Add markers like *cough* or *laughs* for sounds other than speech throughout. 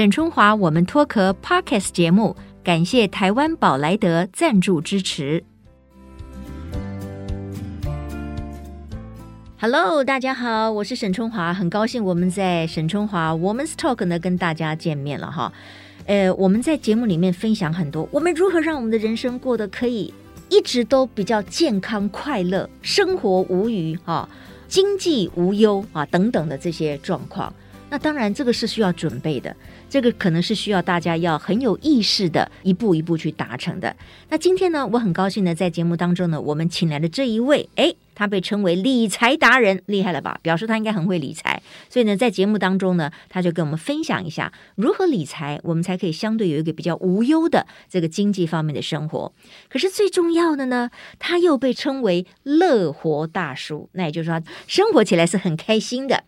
沈春华，我们脱壳 Podcast 节目，感谢台湾宝莱德赞助支持。Hello，大家好，我是沈春华，很高兴我们在沈春华 Woman's Talk 呢跟大家见面了哈。呃，我们在节目里面分享很多，我们如何让我们的人生过得可以一直都比较健康快乐，生活无虞哈，经济无忧啊等等的这些状况。那当然，这个是需要准备的，这个可能是需要大家要很有意识的，一步一步去达成的。那今天呢，我很高兴呢，在节目当中呢，我们请来的这一位，诶，他被称为理财达人，厉害了吧？表示他应该很会理财。所以呢，在节目当中呢，他就跟我们分享一下如何理财，我们才可以相对有一个比较无忧的这个经济方面的生活。可是最重要的呢，他又被称为乐活大叔，那也就是说，生活起来是很开心的。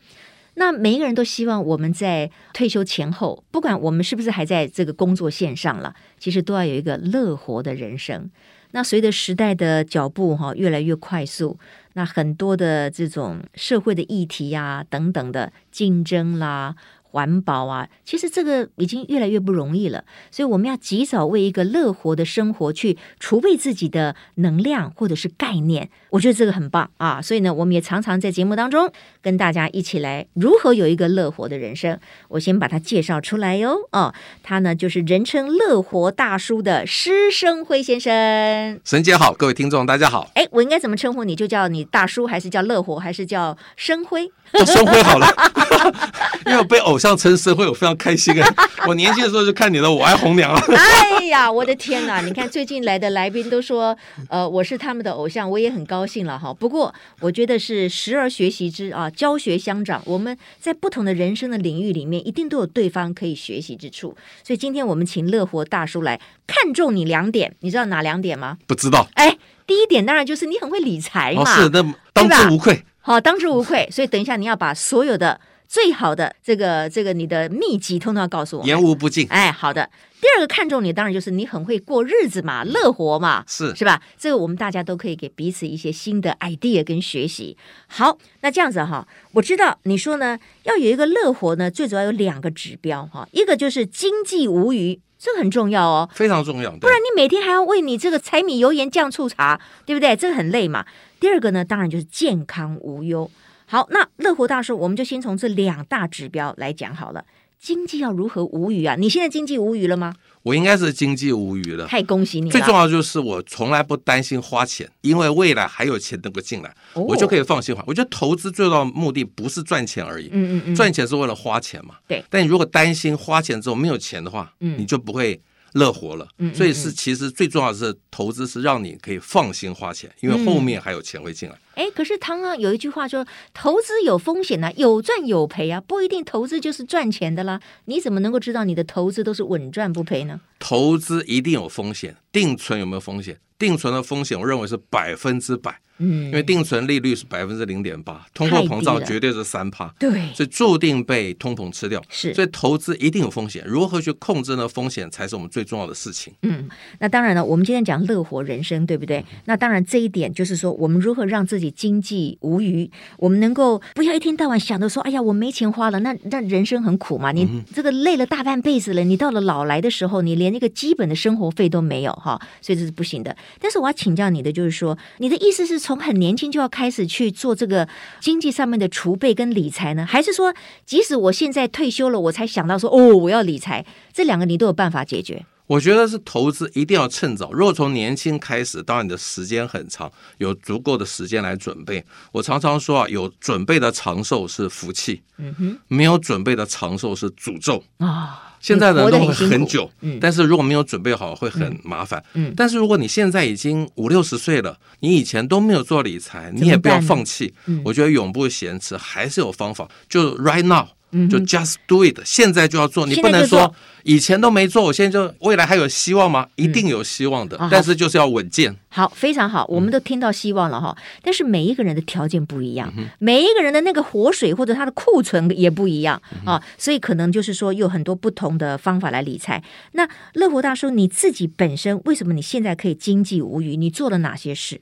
那每一个人都希望我们在退休前后，不管我们是不是还在这个工作线上了，其实都要有一个乐活的人生。那随着时代的脚步哈越来越快速，那很多的这种社会的议题呀等等的竞争啦。环保啊，其实这个已经越来越不容易了，所以我们要及早为一个乐活的生活去储备自己的能量或者是概念，我觉得这个很棒啊！所以呢，我们也常常在节目当中跟大家一起来如何有一个乐活的人生。我先把它介绍出来哟，哦，他呢就是人称乐活大叔的施生辉先生。沈姐好，各位听众大家好。哎，我应该怎么称呼你？就叫你大叔，还是叫乐活，还是叫生辉？*laughs* 叫生辉好了，*laughs* 因为我被偶像称生辉，我非常开心啊！*laughs* 我年轻的时候就看你的《我爱红娘》了。哎呀，我的天哪！你看最近来的来宾都说，呃，我是他们的偶像，我也很高兴了哈。不过我觉得是时而学习之啊，教学相长。我们在不同的人生的领域里面，一定都有对方可以学习之处。所以今天我们请乐活大叔来看中你两点，你知道哪两点吗？不知道。哎，第一点当然就是你很会理财嘛，哦、是那当之无愧。好，当之无愧。所以等一下你要把所有的最好的这个这个你的秘籍通通要告诉我，言无不尽。哎，好的。第二个看重你，当然就是你很会过日子嘛，乐活嘛，是是吧？这个我们大家都可以给彼此一些新的 idea 跟学习。好，那这样子哈，我知道你说呢，要有一个乐活呢，最主要有两个指标哈，一个就是经济无虞，这个很重要哦，非常重要，不然你每天还要为你这个柴米油盐酱醋茶，对不对？这个很累嘛。第二个呢，当然就是健康无忧。好，那乐活大叔，我们就先从这两大指标来讲好了。经济要如何无语啊？你现在经济无语了吗？我应该是经济无语了。太恭喜你了！最重要就是我从来不担心花钱，因为未来还有钱能够进来，哦、我就可以放心花。我觉得投资最重要的目的不是赚钱而已，嗯嗯嗯，赚钱是为了花钱嘛。对。但你如果担心花钱之后没有钱的话，嗯，你就不会。乐活了，所以是其实最重要的是投资是让你可以放心花钱，因为后面还有钱会进来。哎、嗯，可是汤啊有一句话说，投资有风险啊，有赚有赔啊，不一定投资就是赚钱的啦。你怎么能够知道你的投资都是稳赚不赔呢？投资一定有风险，定存有没有风险？定存的风险我认为是百分之百。嗯，因为定存利率是百分之零点八，通货膨胀绝对是三趴，对，所以注定被通膨吃掉。是，所以投资一定有风险，如何去控制呢？风险才是我们最重要的事情。嗯，那当然了，我们今天讲乐活人生，对不对？那当然这一点就是说，我们如何让自己经济无余，我们能够不要一天到晚想着说，哎呀，我没钱花了，那那人生很苦嘛。你这个累了大半辈子了，你到了老来的时候，你连一个基本的生活费都没有哈，所以这是不行的。但是我要请教你的就是说，你的意思是从很年轻就要开始去做这个经济上面的储备跟理财呢？还是说，即使我现在退休了，我才想到说，哦，我要理财？这两个你都有办法解决？我觉得是投资一定要趁早。如果从年轻开始，当然你的时间很长，有足够的时间来准备。我常常说啊，有准备的长寿是福气，嗯哼，没有准备的长寿是诅咒啊。哦现在的人都会很久，嗯，但是如果没有准备好，会很麻烦，嗯。但是如果你现在已经五六十岁了，你以前都没有做理财，你也不要放弃。我觉得永不嫌迟，还是有方法。就 right now。就 just do it，现在就要做，你不能说以前都没做，我现在就未来还有希望吗？一定有希望的，嗯、但是就是要稳健。好，非常好，我们都听到希望了哈。嗯、但是每一个人的条件不一样，嗯、每一个人的那个活水或者他的库存也不一样、嗯、啊，所以可能就是说有很多不同的方法来理财。那乐活大叔你自己本身为什么你现在可以经济无虞？你做了哪些事？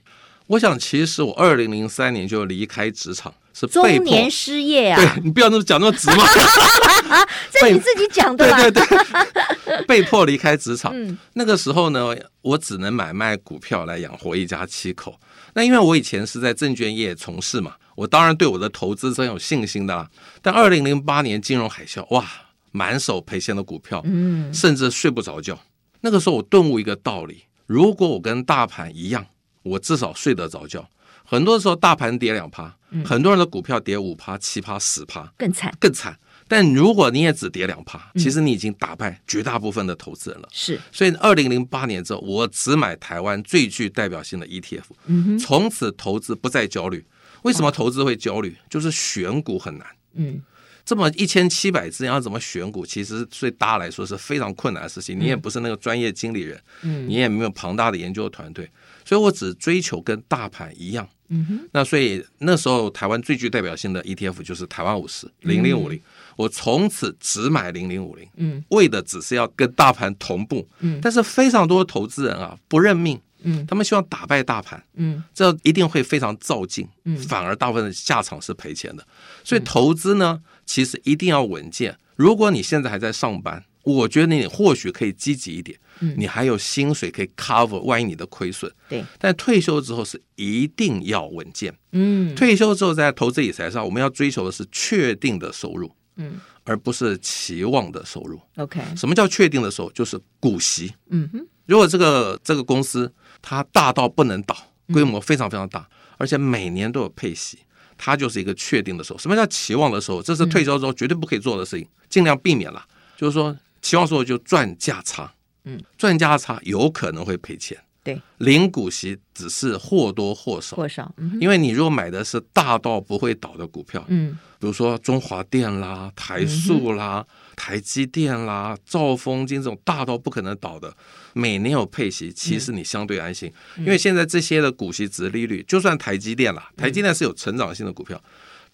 我想，其实我二零零三年就离开职场，是被中年失业啊！对，你不要那么讲那么直嘛，*laughs* 这你自己讲的吧？对对对，*laughs* 被迫离开职场。嗯，那个时候呢，我只能买卖股票来养活一家七口。那因为我以前是在证券业从事嘛，我当然对我的投资是很有信心的啦。但二零零八年金融海啸，哇，满手赔钱的股票，嗯，甚至睡不着觉。那个时候我顿悟一个道理：如果我跟大盘一样，我至少睡得着觉。很多时候大盘跌两趴，很多人的股票跌五趴、七趴、十趴，更惨，更惨。但如果你也只跌两趴，其实你已经打败绝大部分的投资人了。是，所以二零零八年之后，我只买台湾最具代表性的 ETF，从此投资不再焦虑。为什么投资会焦虑？就是选股很难。嗯，这么一千七百只，要怎么选股？其实对大家来说是非常困难的事情。你也不是那个专业经理人，嗯，你也没有庞大的研究团队，所以我只追求跟大盘一样。嗯哼，那所以那时候台湾最具代表性的 ETF 就是台湾五十零零五零，我从此只买零零五零，嗯，为的只是要跟大盘同步，嗯，但是非常多投资人啊不认命，嗯，他们希望打败大盘，嗯，这一定会非常造进，嗯，反而大部分的下场是赔钱的，所以投资呢，其实一定要稳健。如果你现在还在上班，我觉得你或许可以积极一点。你还有薪水可以 cover，万一你的亏损。对，但退休之后是一定要稳健。嗯，退休之后在投资理财上，我们要追求的是确定的收入，嗯，而不是期望的收入。OK，什么叫确定的收入？就是股息。嗯哼，如果这个这个公司它大到不能倒，规模非常非常大，而且每年都有配息，它就是一个确定的收入。什么叫期望的收入？这是退休之后绝对不可以做的事情，尽量避免了。就是说，期望收入就赚价差。嗯，赚价差有可能会赔钱。对，领股息只是或多或少，或少。因为你如果买的是大到不会倒的股票，嗯，比如说中华电啦、台塑啦、台积电啦、兆丰金这种大到不可能倒的，每年有配息，其实你相对安心。因为现在这些的股息值利率，就算台积电啦，台积电是有成长性的股票，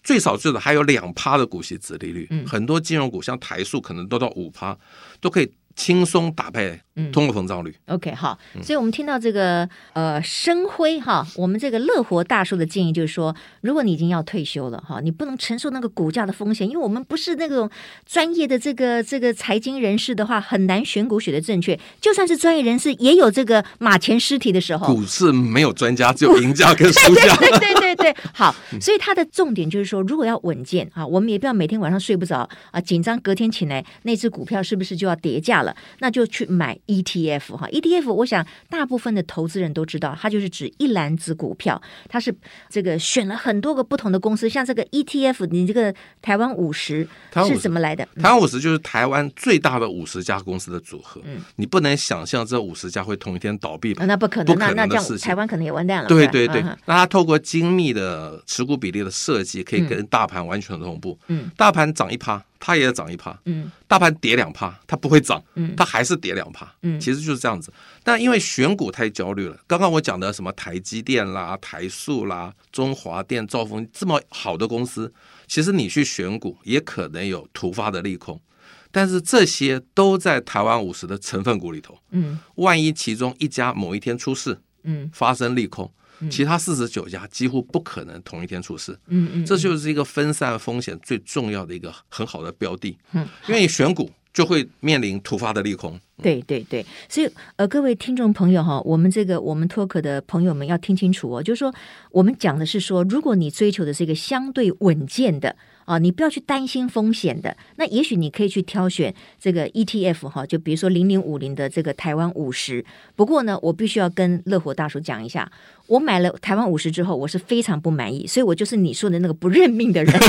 最少最少还有两趴的股息值利率。很多金融股像台塑可能都到五趴，都可以。轻松打败通货膨胀率。嗯、OK，好，所以我们听到这个呃，生辉哈，我们这个乐活大叔的建议就是说，如果你已经要退休了哈，你不能承受那个股价的风险，因为我们不是那种专业的这个这个财经人士的话，很难选股选的正确。就算是专业人士，也有这个马前尸体的时候。股市没有专家，只有赢家跟输家。*laughs* 对，对对对对，好，所以它的重点就是说，如果要稳健啊，我们也不要每天晚上睡不着啊，紧张隔天起来那只股票是不是就要跌价了？那就去买 ETF 哈，ETF 我想大部分的投资人都知道，它就是指一篮子股票，它是这个选了很多个不同的公司，像这个 ETF，你这个台湾五十是怎么来的？台湾五十就是台湾最大的五十家公司的组合，嗯，你不能想象这五十家会同一天倒闭吧？那不可能，那那这样台湾可能也完蛋了。对对对，那它透过精密的持股比例的设计，可以跟大盘完全同步。嗯，大盘涨一趴。它也涨一趴，嗯，大盘跌两趴，它不会涨，嗯，它还是跌两趴，嗯，其实就是这样子。但因为选股太焦虑了，刚刚我讲的什么台积电啦、台塑啦、中华电、兆丰这么好的公司，其实你去选股也可能有突发的利空，但是这些都在台湾五十的成分股里头，嗯，万一其中一家某一天出事，嗯，发生利空。其他四十九家几乎不可能同一天出事，嗯嗯，这就是一个分散风险最重要的一个很好的标的，嗯，因为你选股就会面临突发的利空，对对对，所以呃，各位听众朋友哈，我们这个我们脱壳的朋友们要听清楚哦，就是说我们讲的是说，如果你追求的是一个相对稳健的。啊，你不要去担心风险的。那也许你可以去挑选这个 ETF 哈，就比如说零零五零的这个台湾五十。不过呢，我必须要跟乐活大叔讲一下，我买了台湾五十之后，我是非常不满意，所以我就是你说的那个不认命的人。*laughs*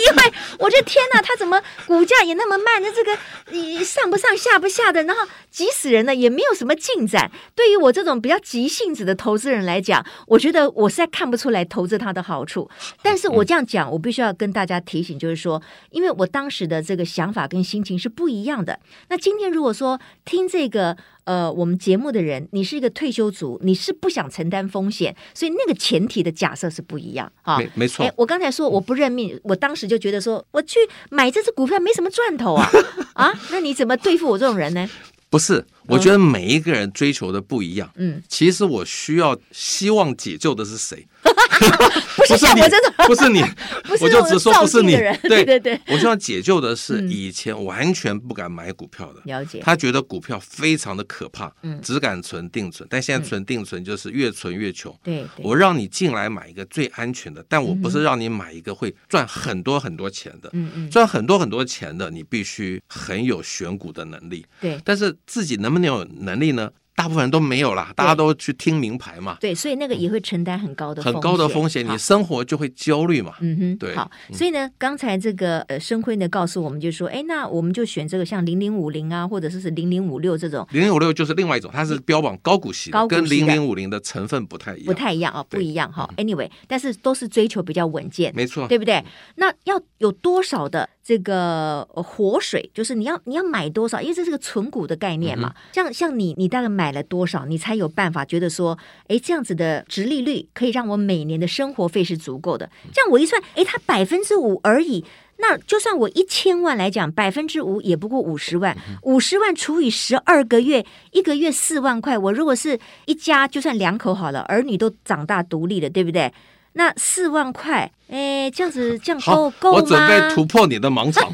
因为我这天哪，他怎么股价也那么慢？那这个你上不上下不下的，然后急死人了，也没有什么进展。对于我这种比较急性子的投资人来讲，我觉得我实在看不出来投资它的好处。但是我这样讲，我必须要跟大家提醒，就是说，因为我当时的这个想法跟心情是不一样的。那今天如果说听这个。呃，我们节目的人，你是一个退休族，你是不想承担风险，所以那个前提的假设是不一样啊。没没错。我刚才说我不认命，我当时就觉得说，我去买这只股票没什么赚头啊 *laughs* 啊！那你怎么对付我这种人呢？不是，我觉得每一个人追求的不一样。嗯，其实我需要希望解救的是谁？*laughs* 不是你，不是你，*laughs* 我就只说不是你。对对对，我希望解救的是以前完全不敢买股票的，了解。他觉得股票非常的可怕，嗯，只敢存定存，但现在存定存就是越存越穷。对，我让你进来买一个最安全的，但我不是让你买一个会赚很多很多钱的。嗯嗯，赚很多很多钱的，你必须很有选股的能力。对，但是自己能不能有能力呢？大部分人都没有啦，大家都去听名牌嘛。对，所以那个也会承担很高的很高的风险，你生活就会焦虑嘛。嗯哼，对。好，所以呢，刚才这个呃，生辉呢告诉我们，就说，哎，那我们就选这个像零零五零啊，或者是是零零五六这种。零零五六就是另外一种，它是标榜高股息，高跟零零五零的成分不太一样，不太一样哦，不一样哈。Anyway，但是都是追求比较稳健，没错，对不对？那要有多少的？这个活水就是你要你要买多少，因为这是个存股的概念嘛。像像你你大概买了多少，你才有办法觉得说，哎，这样子的殖利率可以让我每年的生活费是足够的。这样我一算，哎，它百分之五而已，那就算我一千万来讲，百分之五也不过五十万，五十万除以十二个月，一个月四万块。我如果是一家，就算两口好了，儿女都长大独立了，对不对？那四万块，哎，这样子这样够够吗？我准备突破你的盲场，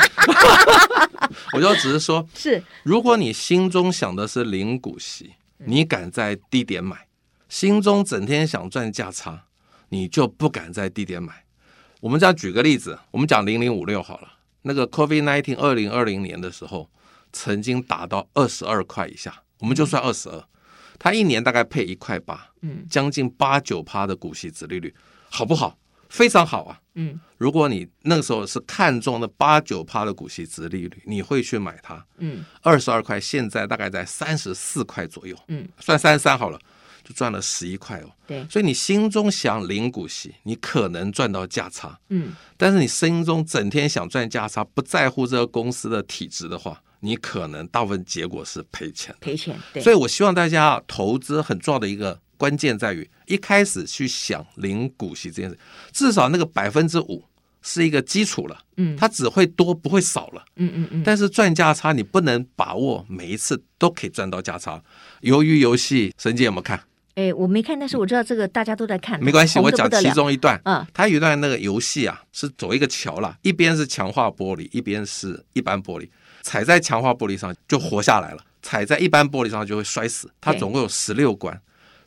*laughs* 我就只是说，是如果你心中想的是零股息，你敢在低点买；心中整天想赚价差，你就不敢在低点买。我们这样举个例子，我们讲零零五六好了，那个 COVID nineteen 二零二零年的时候，曾经达到二十二块以下，我们就算二十二，它一年大概配一块八，嗯，将近八九趴的股息值利率。好不好？非常好啊。嗯，如果你那个时候是看中的八九趴的股息值利率，你会去买它。嗯，二十二块，现在大概在三十四块左右。嗯，算三十三好了，就赚了十一块哦。对，所以你心中想领股息，你可能赚到价差。嗯，但是你心中整天想赚价差，不在乎这个公司的体质的话，你可能大部分结果是赔钱。赔钱。对。所以我希望大家投资很重要的一个。关键在于一开始去想零股息这件事，至少那个百分之五是一个基础了，嗯，它只会多不会少了，嗯嗯嗯。但是赚价差你不能把握每一次都可以赚到价差。鱿鱼游戏，沈姐有没有看？哎，我没看，但是我知道这个大家都在看。没关系，我讲其中一段。嗯，它有一段那个游戏啊，是走一个桥啦，一边是强化玻璃，一边是一般玻璃，踩在强化玻璃上就活下来了，踩在一般玻璃上就会摔死。它总共有十六关。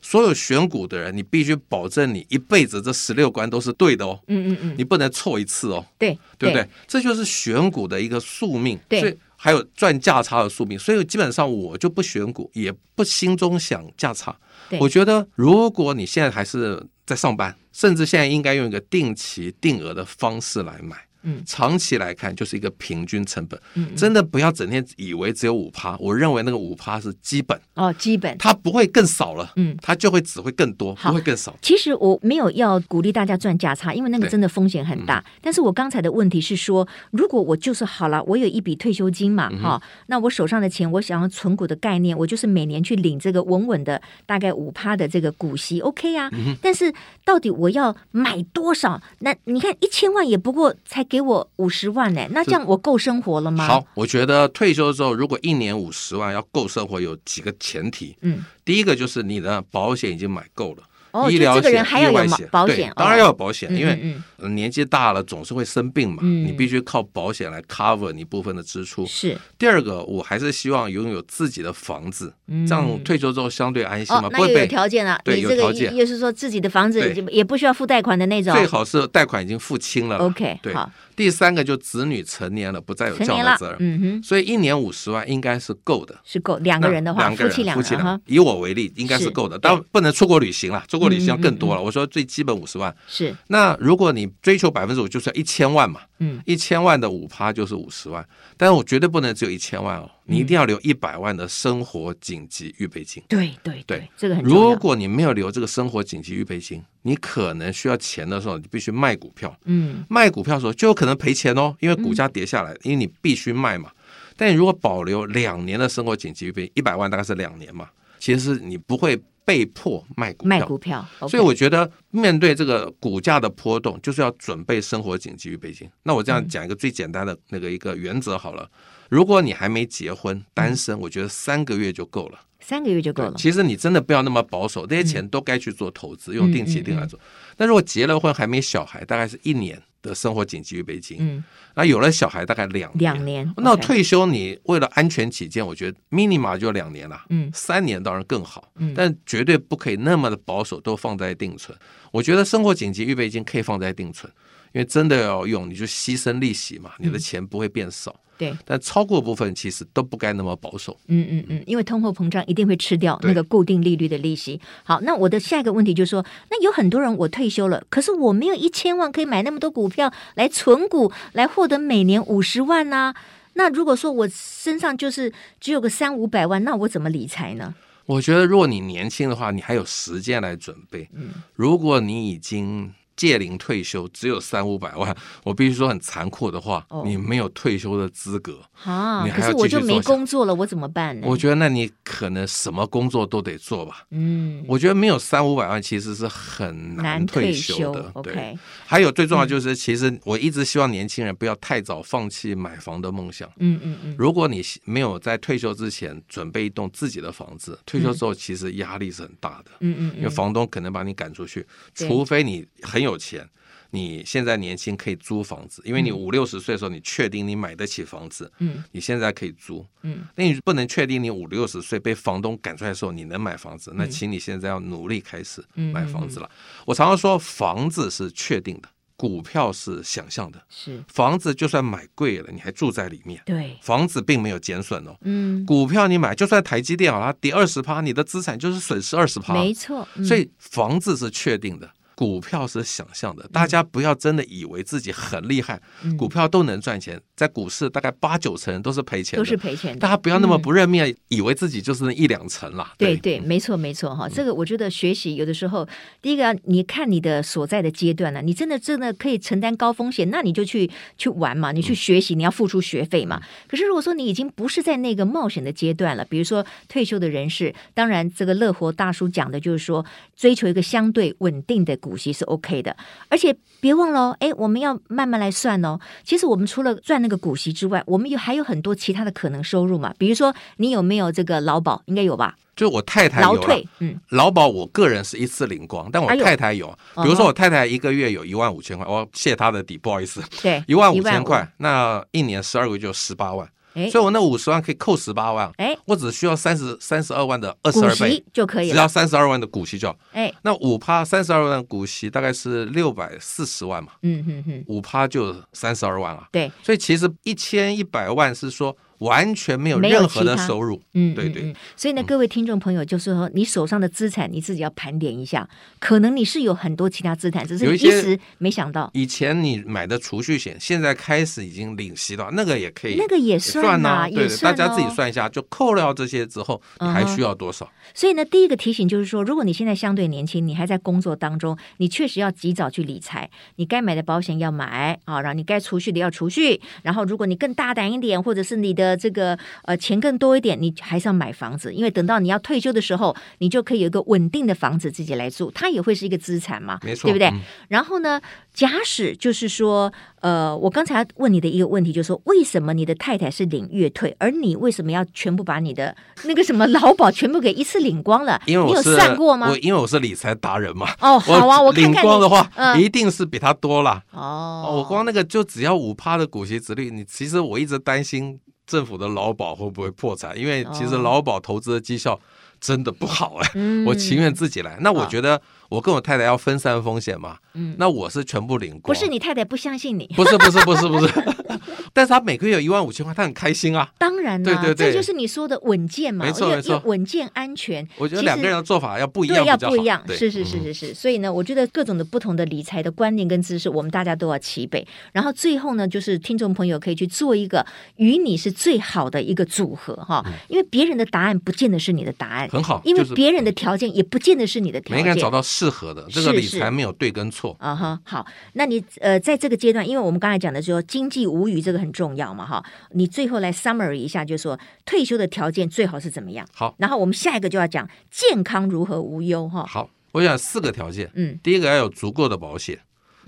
所有选股的人，你必须保证你一辈子这十六关都是对的哦。嗯嗯嗯，你不能错一次哦。对，对不对？这就是选股的一个宿命。对，所以还有赚价差的宿命。所以基本上我就不选股，也不心中想价差。我觉得如果你现在还是在上班，甚至现在应该用一个定期定额的方式来买。嗯，长期来看就是一个平均成本。嗯，真的不要整天以为只有五趴。我认为那个五趴是基本哦，基本它不会更少了。嗯，它就会只会更多，不会更少。其实我没有要鼓励大家赚价差，因为那个真的风险很大。但是我刚才的问题是说，如果我就是好了，我有一笔退休金嘛，哈，那我手上的钱，我想要存股的概念，我就是每年去领这个稳稳的大概五趴的这个股息，OK 啊。但是到底我要买多少？那你看一千万也不过才。给我五十万呢？那这样我够生活了吗？好，我觉得退休之后，如果一年五十万要够生活，有几个前提。嗯，第一个就是你的保险已经买够了。哦，医疗险、这个人还要有保险，对，当然要有保险，哦、因为年纪大了总是会生病嘛，嗯、你必须靠保险来 cover 你部分的支出。是。第二个，我还是希望拥有自己的房子，嗯、这样退休之后相对安心嘛，哦、不会被有条件了。对，有条件，就是说自己的房子也不需要付贷款的那种，最好是贷款已经付清了。OK，对。好。第三个就子女成年了，不再有教育责任。嗯哼。所以一年五十万应该是够的，是够两个人的话，两个人夫妻两个人。以我为例，应该是够的，但不能出国旅行了，出国旅行要更多了。我说最基本五十万是。那如果你追求百分之五，就是一千万嘛。嗯，一千万的五趴就是五十万，但是我绝对不能只有一千万哦，你一定要留一百万的生活紧急预备金。对对对，这个很。如果你没有留这个生活紧急预备金，你可能需要钱的时候，你必须卖股票。嗯，卖股票的时候就有可能赔钱哦，因为股价跌下来，因为你必须卖嘛。但你如果保留两年的生活紧急预备，一百万大概是两年嘛，其实是你不会。被迫卖股票。卖股票，所以我觉得面对这个股价的波动，就是要准备生活紧急预备金。那我这样讲一个最简单的那个一个原则好了，如果你还没结婚，单身，我觉得三个月就够了。三个月就够了。其实你真的不要那么保守，这些钱都该去做投资，用定期定额做。但如果结了婚还没小孩，大概是一年的生活紧急预备金。嗯，那有了小孩大概两两年。那退休你为了安全起见，我觉得 minimum 就两年了。嗯，三年当然更好。嗯，但绝对不可以那么的保守，都放在定存。我觉得生活紧急预备金可以放在定存，因为真的要用，你就牺牲利息嘛，你的钱不会变少。对，但超过部分其实都不该那么保守。嗯嗯嗯，因为通货膨胀一定会吃掉那个固定利率的利息。好，那我的下一个问题就是说，那有很多人我退休了，可是我没有一千万可以买那么多股票来存股，来获得每年五十万呢、啊？那如果说我身上就是只有个三五百万，那我怎么理财呢？我觉得如果你年轻的话，你还有时间来准备。嗯，如果你已经。届龄退休只有三五百万，我必须说很残酷的话，哦、你没有退休的资格啊！可是我就没工作了，我怎么办呢？我觉得那你可能什么工作都得做吧。嗯，我觉得没有三五百万其实是很难退休的。休对，okay、还有最重要就是，其实我一直希望年轻人不要太早放弃买房的梦想。嗯嗯嗯。如果你没有在退休之前准备一栋自己的房子，退休之后其实压力是很大的。嗯嗯，因为房东可能把你赶出去，除非你很有。有钱，你现在年轻可以租房子，因为你五六十岁的时候，你确定你买得起房子，嗯，你现在可以租，嗯，那你不能确定你五六十岁被房东赶出来的时候你能买房子，那请你现在要努力开始买房子了。我常常说，房子是确定的，股票是想象的，是。房子就算买贵了，你还住在里面，对，房子并没有减损哦，嗯，股票你买就算台积电好了，跌二十趴，你的资产就是损失二十趴，没错，所以房子是确定的。股票是想象的，大家不要真的以为自己很厉害，嗯、股票都能赚钱。在股市，大概八九成都是赔钱的，都是赔钱的。大家不要那么不认命，嗯、以为自己就是那一两成啦。对对，对，没错没错哈。这个我觉得学习有的时候，嗯、第一个你看你的所在的阶段呢，你真的真的可以承担高风险，那你就去去玩嘛，你去学习，你要付出学费嘛。嗯、可是如果说你已经不是在那个冒险的阶段了，比如说退休的人士，当然这个乐活大叔讲的就是说，追求一个相对稳定的股息是 OK 的。而且别忘了哦，哎，我们要慢慢来算哦。其实我们除了赚那个股息之外，我们有还有很多其他的可能收入嘛。比如说，你有没有这个劳保？应该有吧？就我太太有劳退，嗯，劳保我个人是一次领光，但我太太有。比如说，我太太一个月有一万五千块，我谢她的底，不好意思，对，一万五千块，那一年十二个月就十八万。所以，我那五十万可以扣十八万，哎，我只需要三十三十二万的二十二倍就可以了，只要三十二万的股息就好，哎，那五趴三十二万的股息大概是六百四十万嘛，嗯哼哼，五趴就三十二万了，对，所以其实一千一百万是说。完全没有任何的收入，嗯，对对，所以呢，各位听众朋友，就是说，你手上的资产，你自己要盘点一下，可能你是有很多其他资产，只是一时没想到。以前你买的储蓄险，现在开始已经领息了，那个也可以，那个也算啊，对，大家自己算一下，就扣掉这些之后，你还需要多少？所以呢，第一个提醒就是说，如果你现在相对年轻，你还在工作当中，你确实要及早去理财，你该买的保险要买啊，然后你该储蓄的要储蓄，然后如果你更大胆一点，或者是你的这个。呃，钱更多一点，你还是要买房子，因为等到你要退休的时候，你就可以有一个稳定的房子自己来住，它也会是一个资产嘛，没错，对不对？嗯、然后呢，假使就是说，呃，我刚才问你的一个问题，就是说，为什么你的太太是领月退，而你为什么要全部把你的那个什么劳保全部给一次领光了？因为我有算过吗？我因为我是理财达人嘛。哦，*laughs* 好啊，我看看领光的话，嗯、一定是比他多啦。哦，我光那个就只要五趴的股息殖率，你其实我一直担心。政府的劳保会不会破产？因为其实劳保投资的绩效真的不好哎，我情愿自己来。那我觉得。我跟我太太要分散风险嘛，嗯，那我是全部领过。不是你太太不相信你？不是不是不是不是，*laughs* 但是他每个月有一万五千块，他很开心啊。当然了，对对对，这就是你说的稳健嘛，没错没错，稳健安全。我觉得两个人的做法要不一样，要不一样，是是是是是。所以呢，我觉得各种的不同的理财的观念跟知识，我们大家都要齐备。然后最后呢，就是听众朋友可以去做一个与你是最好的一个组合哈，因为别人的答案不见得是你的答案，很好，因为别人的条件也不见得是你的条件，每个人找到。适合的这个理财没有对跟错，啊哈，好，那你呃，在这个阶段，因为我们刚才讲的说经济无虞，这个很重要嘛，哈。你最后来 summary 一下，就是说退休的条件最好是怎么样？好，然后我们下一个就要讲健康如何无忧哈。好，我想四个条件，嗯，第一个要有足够的保险，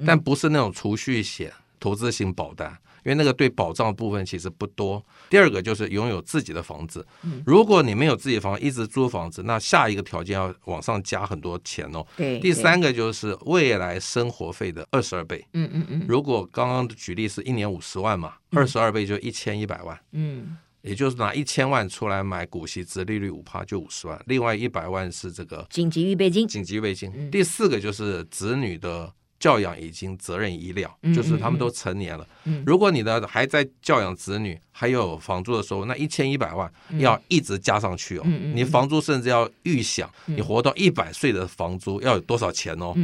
但不是那种储蓄险、投资型保单。因为那个对保障的部分其实不多。第二个就是拥有自己的房子。如果你没有自己的房子，一直租房子，那下一个条件要往上加很多钱哦。对。第三个就是未来生活费的二十二倍。嗯嗯嗯。如果刚刚举例是一年五十万嘛，二十二倍就一千一百万。嗯。也就是拿一千万出来买股息，值利率五趴就五十万，另外一百万是这个紧急预备金。紧急预备金。第四个就是子女的。教养已经责任医疗，就是他们都成年了。如果你的还在教养子女，还有房租的时候，那一千一百万要一直加上去哦。你房租甚至要预想，你活到一百岁的房租要有多少钱哦？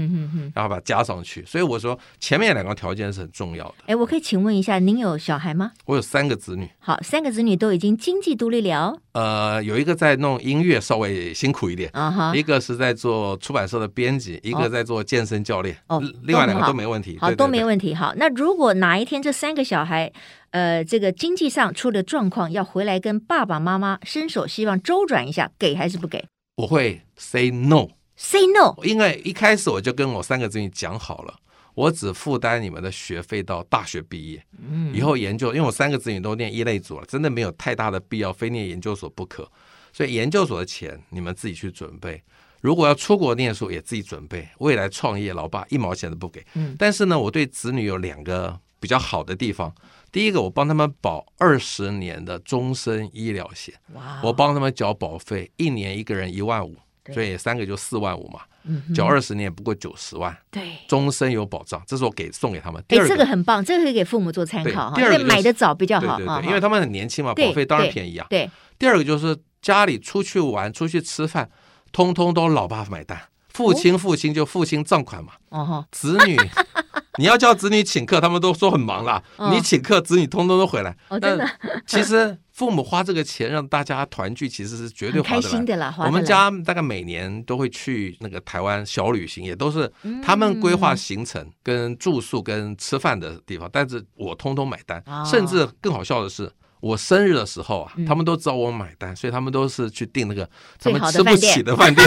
然后把它加上去。所以我说前面两个条件是很重要的。哎，我可以请问一下，您有小孩吗？我有三个子女。好，三个子女都已经经济独立了。呃，有一个在弄音乐，稍微辛苦一点。一个是在做出版社的编辑，一个在做健身教练。哦。另外两个都没问题，好，都没问题。好，那如果哪一天这三个小孩，呃，这个经济上出了状况，要回来跟爸爸妈妈伸手，希望周转一下，给还是不给？我会 say no，say no，因为一开始我就跟我三个子女讲好了，我只负担你们的学费到大学毕业，嗯，以后研究，因为我三个子女都念一类组了，真的没有太大的必要非念研究所不可，所以研究所的钱你们自己去准备。如果要出国念书，也自己准备。未来创业，老爸一毛钱都不给。嗯，但是呢，我对子女有两个比较好的地方。第一个，我帮他们保二十年的终身医疗险。哇！我帮他们缴保费，一年一个人一万五，所以三个就四万五嘛。嗯，缴二十年不过九十万。对，终身有保障，这是我给送给他们。哎，这个很棒，这个可以给父母做参考哈。第二个买的早比较好。对对对，因为他们很年轻嘛，保费当然便宜啊。对。第二个就是家里出去玩、出去吃饭。通通都老爸买单，父亲父亲就父亲账款嘛。哦，子女，*laughs* 你要叫子女请客，他们都说很忙啦。你请客，子女通通都回来。哦，真的。其实父母花这个钱让大家团聚，其实是绝对开心的啦。我们家大概每年都会去那个台湾小旅行，也都是他们规划行程、跟住宿、跟吃饭的地方，但是我通通买单。甚至更好笑的是。我生日的时候啊，他们都知道我买单，所以他们都是去订那个他们吃不起的饭店。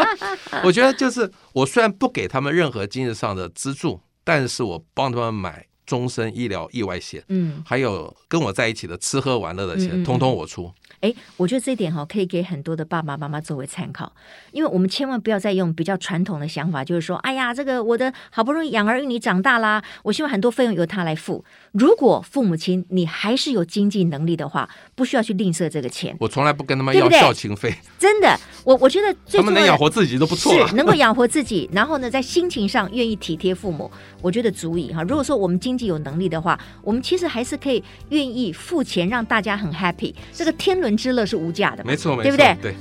*laughs* 我觉得就是我虽然不给他们任何经济上的资助，但是我帮他们买终身医疗意外险，嗯，还有跟我在一起的吃喝玩乐的钱，通通我出。哎，我觉得这一点哈，可以给很多的爸爸妈妈作为参考，因为我们千万不要再用比较传统的想法，就是说，哎呀，这个我的好不容易养儿育女长大啦，我希望很多费用由他来付。如果父母亲你还是有经济能力的话，不需要去吝啬这个钱。我从来不跟他们要孝亲费，真的，我我觉得 *laughs* 他们能养活自己都不错了，是能够养活自己，然后呢，在心情上愿意体贴父母，我觉得足以哈。如果说我们经济有能力的话，我们其实还是可以愿意付钱让大家很 happy，这个天伦之乐是无价的，没错，没错，对不对？对。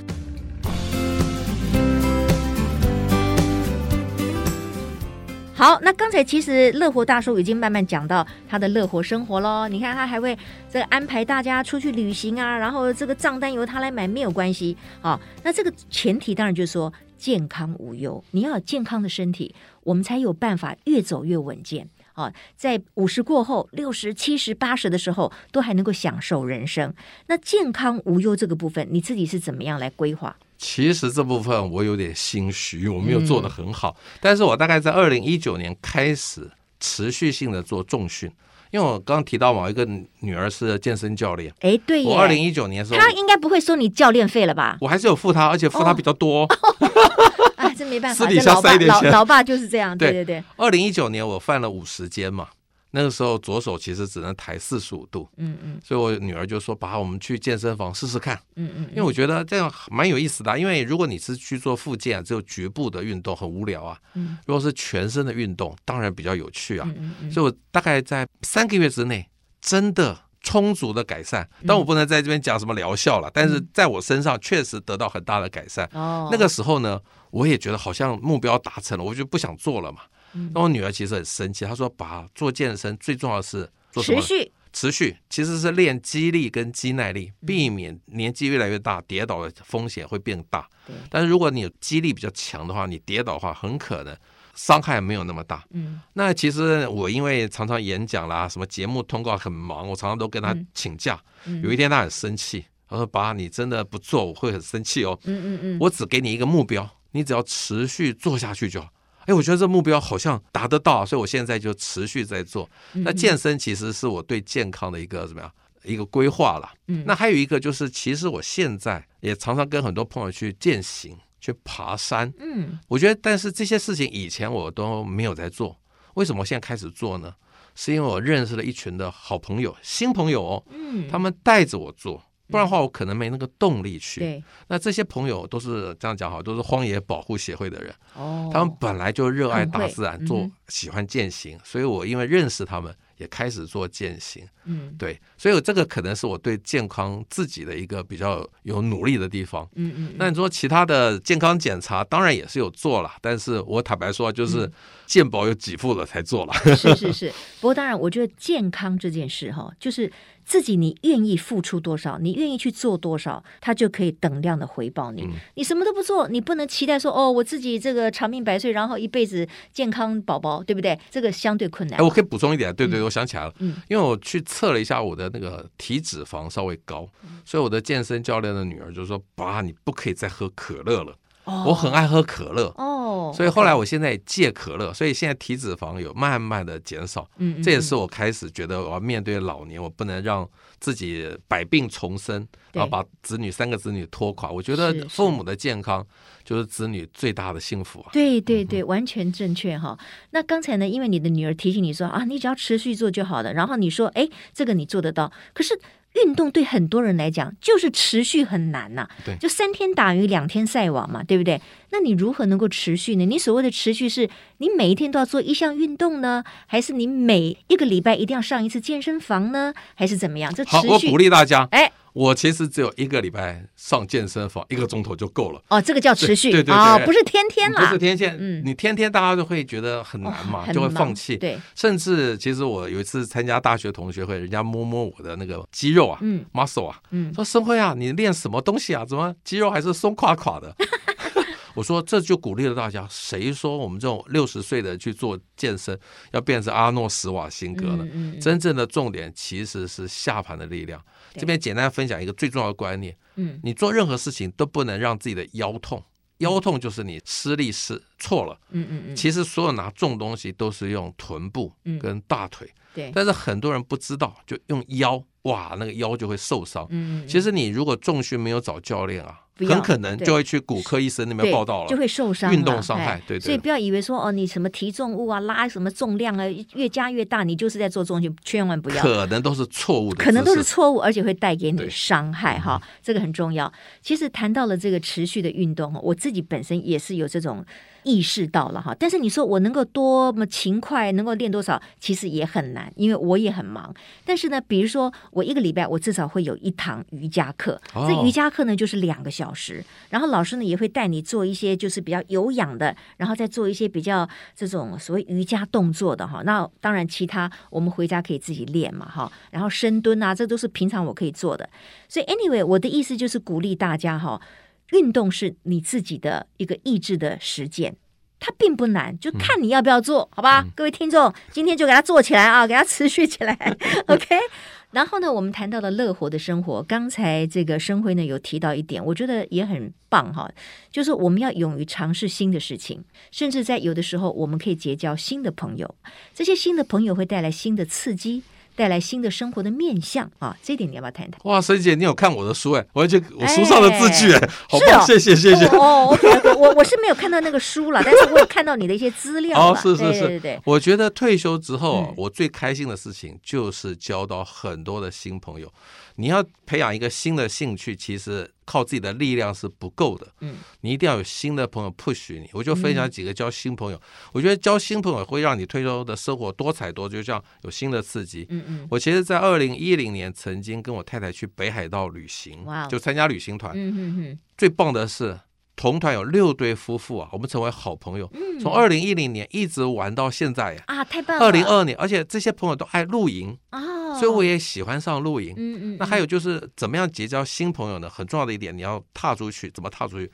好，那刚才其实乐活大叔已经慢慢讲到他的乐活生活喽。你看他还会这个安排大家出去旅行啊，然后这个账单由他来买没有关系好。那这个前提当然就是说健康无忧，你要有健康的身体，我们才有办法越走越稳健。啊，在五十过后，六十、七十、八十的时候，都还能够享受人生。那健康无忧这个部分，你自己是怎么样来规划？其实这部分我有点心虚，我没有做得很好。嗯、但是我大概在二零一九年开始持续性的做重训，因为我刚刚提到某一个女儿是健身教练。哎，对，我二零一九年的时候，她应该不会收你教练费了吧？我还是有付她，而且付她比较多。*laughs* 这没办法，私底下塞一点钱。老爸就是这样，对对对。二零一九年我犯了五十肩嘛，那个时候左手其实只能抬四十五度，嗯嗯，所以我女儿就说：“爸，我们去健身房试试看。”嗯嗯，因为我觉得这样蛮有意思的，因为如果你是去做复健，只有局部的运动很无聊啊。嗯，如果是全身的运动，当然比较有趣啊。嗯嗯，所以我大概在三个月之内真的充足的改善，但我不能在这边讲什么疗效了，但是在我身上确实得到很大的改善。哦，那个时候呢。我也觉得好像目标达成了，我就不想做了嘛。那我女儿其实很生气，她说：“把，做健身最重要的是做什么？持续，持续其实是练肌力跟肌耐力，避免年纪越来越大跌倒的风险会变大。但是如果你有肌力比较强的话，你跌倒的话很可能伤害没有那么大。嗯，那其实我因为常常演讲啦，什么节目通告很忙，我常常都跟他请假。嗯、有一天他很生气，他说：“爸，你真的不做，我会很生气哦。”嗯嗯嗯，我只给你一个目标，你只要持续做下去就好。哎，我觉得这目标好像达得到，所以我现在就持续在做。那健身其实是我对健康的一个怎么样一个规划了。嗯，那还有一个就是，其实我现在也常常跟很多朋友去践行、去爬山。嗯，我觉得，但是这些事情以前我都没有在做，为什么我现在开始做呢？是因为我认识了一群的好朋友、新朋友哦。嗯，他们带着我做。不然的话，我可能没那个动力去。对，那这些朋友都是这样讲好，都是荒野保护协会的人。哦，他们本来就热爱大自然，做喜欢践行，所以我因为认识他们，也开始做践行。嗯，对，所以这个可能是我对健康自己的一个比较有努力的地方。嗯嗯。那你说其他的健康检查，当然也是有做了，但是我坦白说，就是健保有给付了才做了。*laughs* 是是是，不过当然，我觉得健康这件事哈，就是。自己你愿意付出多少，你愿意去做多少，他就可以等量的回报你。嗯、你什么都不做，你不能期待说哦，我自己这个长命百岁，然后一辈子健康宝宝，对不对？这个相对困难。哎，我可以补充一点，对对，我想起来了，嗯，因为我去测了一下我的那个体脂肪稍微高，嗯、所以我的健身教练的女儿就说：“爸，你不可以再喝可乐了。”我很爱喝可乐哦，所以后来我现在戒可乐，所以现在体脂肪有慢慢的减少。嗯，这也是我开始觉得我要面对老年，我不能让自己百病丛生，然后把子女三个子女拖垮。我觉得父母的健康就是子女最大的幸福啊。对对对，完全正确哈。那刚才呢，因为你的女儿提醒你说啊，你只要持续做就好了，然后你说哎，这个你做得到，可是。运动对很多人来讲就是持续很难呐、啊，对，就三天打鱼两天晒网嘛，对不对？那你如何能够持续呢？你所谓的持续是你每一天都要做一项运动呢，还是你每一个礼拜一定要上一次健身房呢，还是怎么样？这持续，好，我鼓励大家，哎。我其实只有一个礼拜上健身房一个钟头就够了。哦，这个叫持续，对对对，哦，不是天天啦，不是天天。嗯，你天天大家都会觉得很难嘛，就会放弃。对，甚至其实我有一次参加大学同学会，人家摸摸我的那个肌肉啊，嗯，muscle 啊，嗯，说生辉啊，你练什么东西啊？怎么肌肉还是松垮垮的？我说这就鼓励了大家。谁说我们这种六十岁的去做健身要变成阿诺斯瓦辛格呢？真正的重点其实是下盘的力量。这边简单分享一个最重要的观念，嗯，你做任何事情都不能让自己的腰痛，腰痛就是你施力是错了，嗯嗯嗯。其实所有拿重东西都是用臀部跟大腿，对。但是很多人不知道，就用腰，哇，那个腰就会受伤。嗯，其实你如果重训没有找教练啊。很可能就会去骨科医生那边报道了，就会受伤，运动伤害。对对，所以不要以为说哦，你什么提重物啊，拉什么重量啊，越加越大，你就是在做重训，千万不要。可能都是错误的，可能都是错误，而且会带给你伤害哈，这个很重要。其实谈到了这个持续的运动，我自己本身也是有这种。意识到了哈，但是你说我能够多么勤快，能够练多少，其实也很难，因为我也很忙。但是呢，比如说我一个礼拜我至少会有一堂瑜伽课，哦、这瑜伽课呢就是两个小时，然后老师呢也会带你做一些就是比较有氧的，然后再做一些比较这种所谓瑜伽动作的哈。那当然其他我们回家可以自己练嘛哈，然后深蹲啊，这都是平常我可以做的。所以 anyway，我的意思就是鼓励大家哈。运动是你自己的一个意志的实践，它并不难，就看你要不要做，嗯、好吧？嗯、各位听众，今天就给它做起来啊，给它持续起来，*laughs* OK。然后呢，我们谈到了乐活的生活，刚才这个生辉呢有提到一点，我觉得也很棒哈，就是我们要勇于尝试新的事情，甚至在有的时候，我们可以结交新的朋友，这些新的朋友会带来新的刺激。带来新的生活的面向啊，这点你要不要谈谈？哇，沈姐，你有看我的书哎，我而且我书上的字句哎，好棒，哦、谢谢谢谢。哦 OK，我我是没有看到那个书了，但是我有看到你的一些资料。哦，是是是，对对对。我觉得退休之后，嗯、我最开心的事情就是交到很多的新朋友。你要培养一个新的兴趣，其实靠自己的力量是不够的。嗯，你一定要有新的朋友 push 你。我就分享几个交新朋友，嗯、我觉得交新朋友会让你退休的生活多彩多姿，就像有新的刺激。嗯嗯，我其实，在二零一零年曾经跟我太太去北海道旅行，哇就参加旅行团。嗯嗯嗯，最棒的是。同团有六对夫妇啊，我们成为好朋友，从二零一零年一直玩到现在呀！啊，太棒了！二零二二年，而且这些朋友都爱露营啊，所以我也喜欢上露营。嗯嗯。那还有就是怎么样结交新朋友呢？很重要的一点，你要踏出去，怎么踏出去？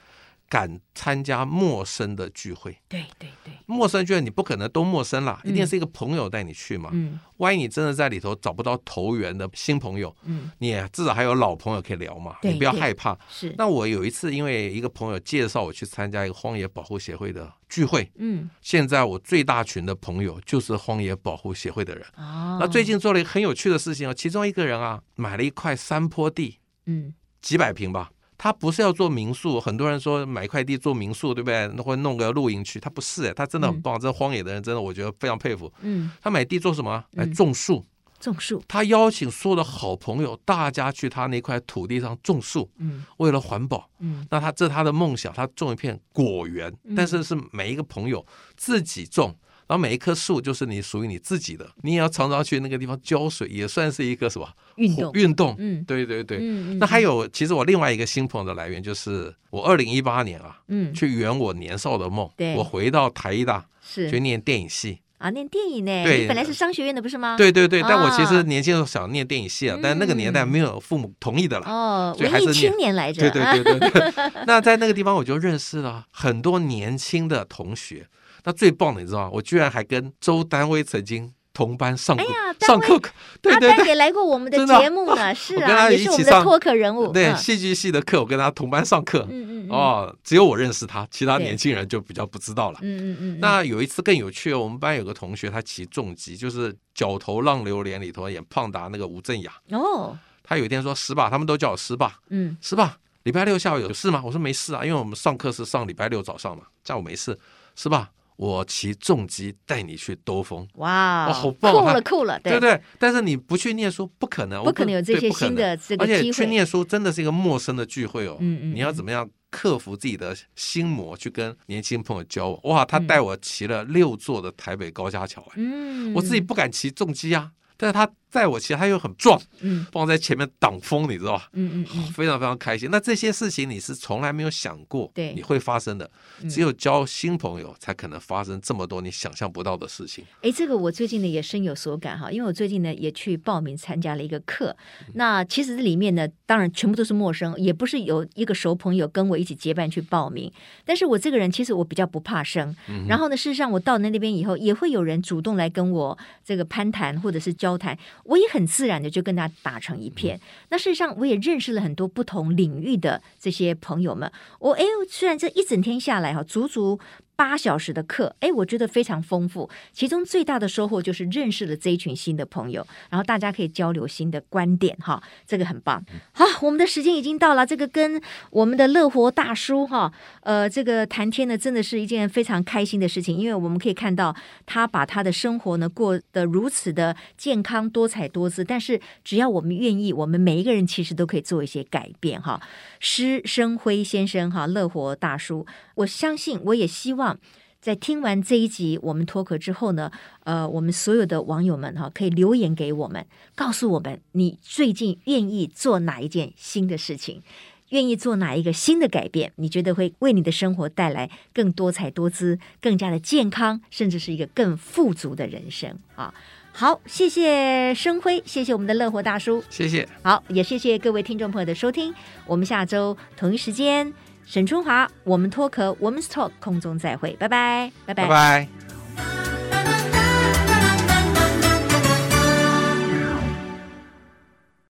敢参加陌生的聚会。对对对，陌生聚会你不可能都陌生啦，一定是一个朋友带你去嘛。嗯，万一你真的在里头找不到投缘的新朋友，嗯，你至少还有老朋友可以聊嘛。你不要害怕。是。那我有一次因为一个朋友介绍我去参加一个荒野保护协会的聚会，嗯，现在我最大群的朋友就是荒野保护协会的人。哦。那最近做了一个很有趣的事情啊，其中一个人啊买了一块山坡地，嗯，几百平吧。他不是要做民宿，很多人说买块地做民宿，对不对？会弄个露营区，他不是哎，他真的很棒。嗯、这荒野的人真的，我觉得非常佩服。嗯，他买地做什么？来种树。种树。他邀请所有的好朋友，大家去他那块土地上种树。嗯，为了环保。嗯，那他这是他的梦想，他种一片果园，但是是每一个朋友自己种。然后每一棵树就是你属于你自己的，你也要常常去那个地方浇水，也算是一个什么运动？运动，嗯，对对对。那还有，其实我另外一个新朋友的来源就是我二零一八年啊，嗯，去圆我年少的梦，对，我回到台艺大是去念电影系啊，念电影呢？对，你本来是商学院的不是吗？对对对，但我其实年轻的时候想念电影系啊，但那个年代没有父母同意的了，哦，所以还是青年来着。对对对对对。*laughs* 那在那个地方我就认识了很多年轻的同学。那最棒的，你知道吗？我居然还跟周丹薇曾经同班上过，上课。对对对，也来过我们的节目呢。*laughs* 是啊，也是我们的脱口人物。对，戏剧系的课，我跟他同班上课。嗯嗯哦，只有我认识他，其他年轻人就比较不知道了。嗯嗯嗯。那有一次更有趣，我们班有个同学，他骑重机，就是《角头浪流连》里头演胖达那个吴镇雅。哦。他有一天说：“师爸，他们都叫我师爸。”嗯。师爸，礼拜六下午有事吗？我说没事啊，因为我们上课是上礼拜六早上嘛，下午没事。师爸。我骑重机带你去兜风，哇，哦，好棒，酷了酷了，对不对？但是你不去念书，不可能，不可能有这些新的这个机会。而且去念书真的是一个陌生的聚会哦，嗯嗯，你要怎么样克服自己的心魔，去跟年轻朋友交往？哇，他带我骑了六座的台北高架桥，嗯，我自己不敢骑重机啊，但是他。在我其实他又很壮，嗯，放在前面挡风，你知道吧？嗯嗯嗯，*laughs* 非常非常开心。那这些事情你是从来没有想过，对，你会发生的。只有交新朋友才可能发生这么多你想象不到的事情。哎，这个我最近呢也深有所感哈，因为我最近呢也去报名参加了一个课。那其实这里面呢，当然全部都是陌生，也不是有一个熟朋友跟我一起结伴去报名。但是我这个人其实我比较不怕生，然后呢，事实上我到那那边以后，也会有人主动来跟我这个攀谈或者是交谈。我也很自然的就跟他打成一片。那事实上，我也认识了很多不同领域的这些朋友们。我哎，虽然这一整天下来哈，足足。八小时的课，哎，我觉得非常丰富。其中最大的收获就是认识了这一群新的朋友，然后大家可以交流新的观点，哈，这个很棒。好，我们的时间已经到了，这个跟我们的乐活大叔哈，呃，这个谈天呢，真的是一件非常开心的事情，因为我们可以看到他把他的生活呢过得如此的健康、多彩多姿。但是只要我们愿意，我们每一个人其实都可以做一些改变，哈。施生辉先生，哈，乐活大叔，我相信，我也希望。在听完这一集我们脱壳之后呢，呃，我们所有的网友们哈，可以留言给我们，告诉我们你最近愿意做哪一件新的事情，愿意做哪一个新的改变，你觉得会为你的生活带来更多彩多姿、更加的健康，甚至是一个更富足的人生啊！好，谢谢生辉，谢谢我们的乐活大叔，谢谢。好，也谢谢各位听众朋友的收听，我们下周同一时间。沈春华，我们脱壳，我们 Talk 空中再会，拜拜，拜拜。拜拜。